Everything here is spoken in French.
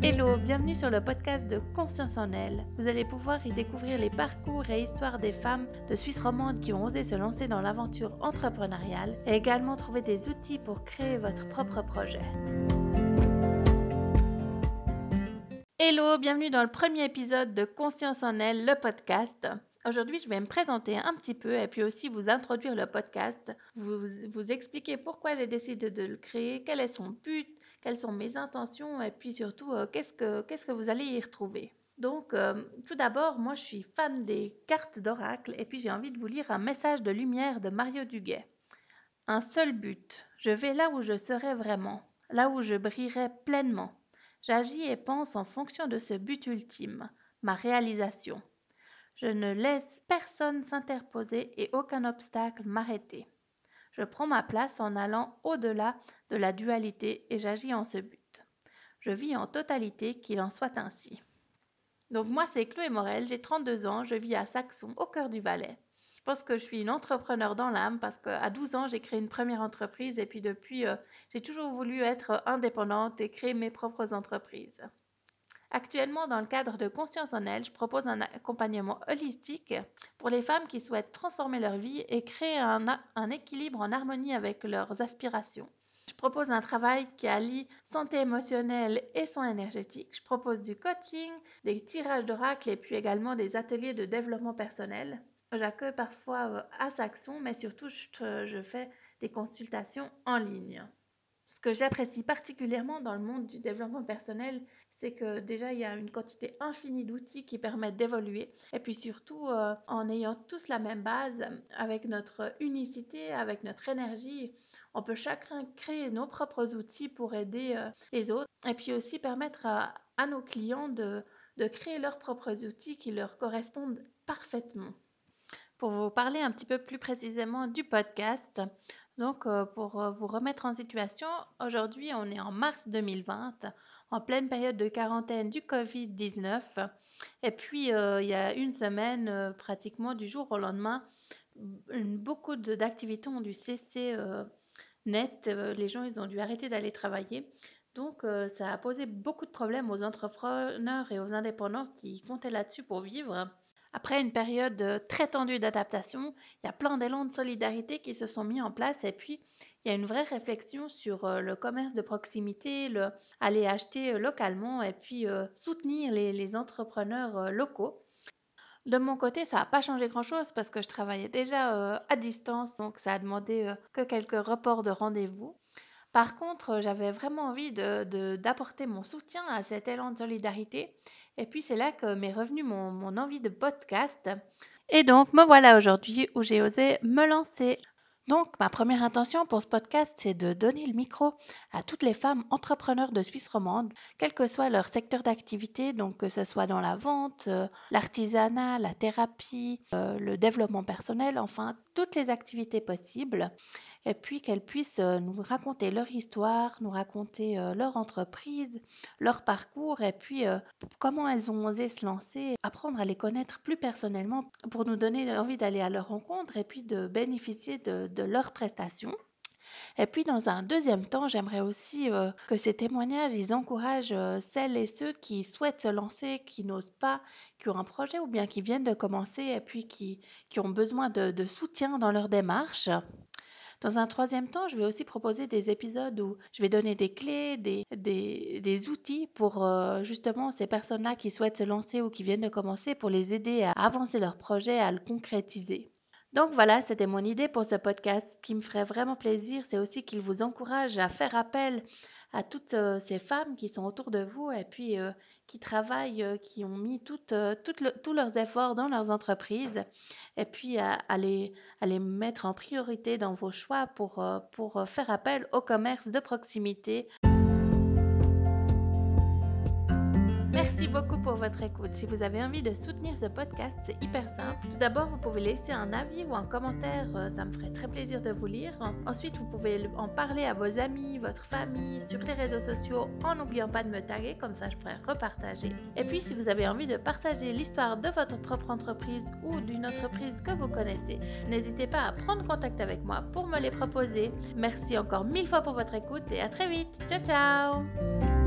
Hello, bienvenue sur le podcast de Conscience en elle. Vous allez pouvoir y découvrir les parcours et histoires des femmes de Suisse romande qui ont osé se lancer dans l'aventure entrepreneuriale et également trouver des outils pour créer votre propre projet. Hello, bienvenue dans le premier épisode de Conscience en elle, le podcast. Aujourd'hui, je vais me présenter un petit peu et puis aussi vous introduire le podcast, vous, vous expliquer pourquoi j'ai décidé de le créer, quel est son but, quelles sont mes intentions et puis surtout euh, qu'est-ce que, vous allez y retrouver. Donc, euh, tout d'abord, moi je suis fan des cartes d'oracle et puis j'ai envie de vous lire un message de lumière de Mario Duguay. Un seul but, je vais là où je serai vraiment, là où je brillerai pleinement. J'agis et pense en fonction de ce but ultime, ma réalisation. Je ne laisse personne s'interposer et aucun obstacle m'arrêter. Je prends ma place en allant au-delà de la dualité et j'agis en ce but. Je vis en totalité, qu'il en soit ainsi. Donc moi, c'est Chloé Morel, j'ai 32 ans, je vis à Saxon, au cœur du Valais. Je pense que je suis une entrepreneur dans l'âme parce qu'à 12 ans, j'ai créé une première entreprise et puis depuis, euh, j'ai toujours voulu être indépendante et créer mes propres entreprises. Actuellement, dans le cadre de Conscience en elle, je propose un accompagnement holistique pour les femmes qui souhaitent transformer leur vie et créer un, équilibre en harmonie avec leurs aspirations. Je propose un travail qui allie santé émotionnelle et soins énergétiques. Je propose du coaching, des tirages d'oracle et puis également des ateliers de développement personnel. J'accueille parfois euh, à Saxon, mais surtout je fais des consultations en ligne. Ce que j'apprécie particulièrement dans le monde du développement personnel, c'est que déjà il y a une quantité infinie d'outils qui permettent d'évoluer et puis surtout euh, en ayant tous la même base, avec notre unicité, avec notre énergie, on peut chacun créer nos propres outils pour aider euh, les autres et puis aussi permettre à, nos clients de, de créer leurs propres outils qui leur correspondent parfaitement. Pour vous parler un petit peu plus précisément du podcast, donc, euh, pour euh, vous remettre en situation, aujourd'hui, on est en mars 2020, en pleine période de quarantaine du Covid-19. Et puis, euh, il y a une semaine, pratiquement du jour au lendemain, beaucoup d'activités ont dû cesser net. les gens, ils ont dû arrêter d'aller travailler. Donc, ça a posé beaucoup de problèmes aux entrepreneurs et aux indépendants qui comptaient là-dessus pour vivre. Après une période euh, très tendue d'adaptation, il y a plein d'élan de solidarité qui se sont mis en place et puis il y a une vraie réflexion sur euh, le commerce de proximité, le, aller acheter euh, localement et puis soutenir les, entrepreneurs locaux. De mon côté, ça n'a pas changé grand-chose parce que je travaillais déjà à distance, donc ça a demandé que quelques reports de rendez-vous. Par contre, j'avais vraiment envie d'apporter mon soutien à cet élan de solidarité. Et puis c'est là que m'est revenue mon, mon envie de podcast. Et donc me voilà aujourd'hui où j'ai osé me lancer. Donc, ma première intention pour ce podcast, c'est de donner le micro à toutes les femmes entrepreneurs de Suisse romande, quel que soit leur secteur d'activité, donc que ce soit dans la vente, euh, l'artisanat, la thérapie, euh, le développement personnel, enfin toutes les activités possibles et puis qu'elles puissent euh, nous raconter leur histoire, nous raconter euh, leur entreprise, leur parcours et puis euh, comment elles ont osé se lancer, apprendre à les connaître plus personnellement pour nous donner envie d'aller à leur rencontre et puis de bénéficier de, leurs prestations. Et puis dans un deuxième temps, j'aimerais aussi que ces témoignages, ils encouragent celles et ceux qui souhaitent se lancer, qui n'osent pas, qui ont un projet ou bien qui viennent de commencer et puis qui, ont besoin de soutien dans leur démarche. Dans un troisième temps, je vais aussi proposer des épisodes où je vais donner des clés, des, des, outils pour euh, justement ces personnes-là qui souhaitent se lancer ou qui viennent de commencer pour les aider à avancer leur projet, à le concrétiser. Donc voilà, c'était mon idée pour ce podcast. Ce qui me ferait vraiment plaisir, c'est aussi qu'il vous encourage à faire appel à toutes euh, ces femmes qui sont autour de vous et puis euh, qui travaillent, euh, qui ont mis tous leurs efforts dans leurs entreprises et puis à, les, à, les, mettre en priorité dans vos choix pour, pour faire appel au commerce de proximité. Beaucoup pour votre écoute. Si vous avez envie de soutenir ce podcast, c'est hyper simple. Tout d'abord, vous pouvez laisser un avis ou un commentaire, euh, ça me ferait très plaisir de vous lire. Ensuite, vous pouvez en parler à vos amis, votre famille, sur les réseaux sociaux, en n'oubliant pas de me taguer, comme ça je pourrais repartager. Et puis, si vous avez envie de partager l'histoire de votre propre entreprise ou d'une entreprise que vous connaissez, n'hésitez pas à prendre contact avec moi pour me les proposer. Merci encore mille fois pour votre écoute et à très vite. Ciao ciao